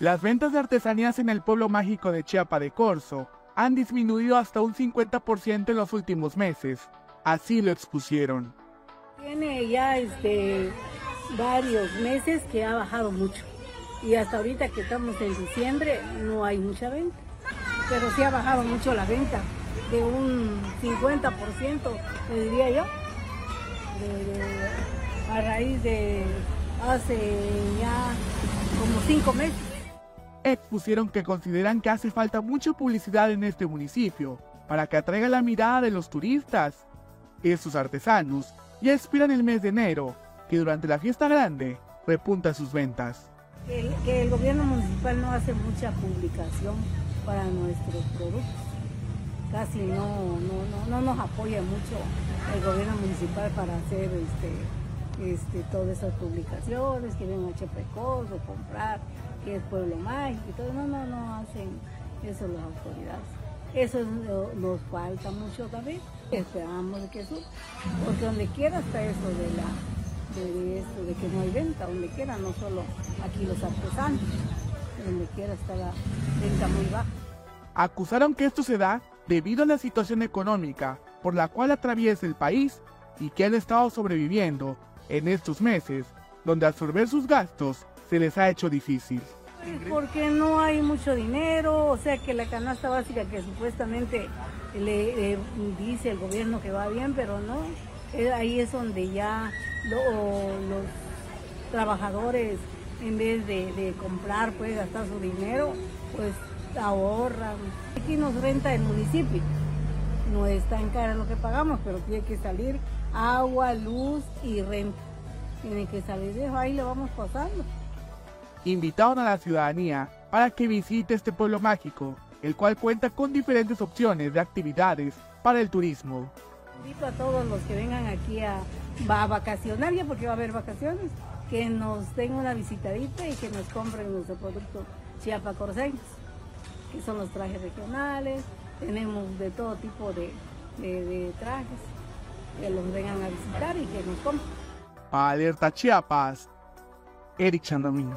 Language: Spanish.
Las ventas de artesanías en el pueblo mágico de Chiapa de Corzo han disminuido hasta un 50% en los últimos meses. Así lo expusieron. Tiene ya este, varios meses que ha bajado mucho. Y hasta ahorita que estamos en diciembre no hay mucha venta. Pero sí ha bajado mucho la venta, de un 50%, le diría yo, a raíz de hace ya como cinco meses. Expusieron que consideran que hace falta mucha publicidad en este municipio para que atraiga la mirada de los turistas, esos artesanos, y aspiran el mes de enero, que durante la fiesta grande repunta sus ventas. Que el gobierno municipal no hace mucha publicación para nuestros productos. Casi no, no, no, nos apoya mucho el gobierno municipal para hacer este, este, todas esas publicaciones, que ven a Chepecos o comprar, que es Pueblo Mágico y todo. No, no, no hacen eso las autoridades. Eso nos falta mucho también. Esperamos que eso, porque donde quiera está eso de la de esto, de que no hay venta, donde quiera, no solo aquí los artesanos, donde quiera está la venta muy baja. Acusaron que esto se da debido a la situación económica por la cual atraviesa el país y que han estado sobreviviendo en estos meses, donde absorber sus gastos se les ha hecho difícil. Porque no hay mucho dinero, o sea que la canasta básica que supuestamente le dice el gobierno que va bien, pero no, ahí es donde ya los trabajadores en vez de, comprar, pues gastar su dinero, pues ahorran. Aquí nos renta el municipio, no está en cara lo que pagamos, pero tiene que salir agua, luz y renta. Tiene que salir de ahí lo vamos pasando. Invitaron a la ciudadanía para que visite este pueblo mágico, el cual cuenta con diferentes opciones de actividades para el turismo. Invito a todos los que vengan aquí a, a vacacionar, ya porque va a haber vacaciones, que nos den una visitadita y que nos compren nuestro producto Chiapa Corseños, que son los trajes regionales, tenemos de todo tipo de, trajes, que los vengan a visitar y que nos compren. Alerta Chiapas, Eric Chandamín.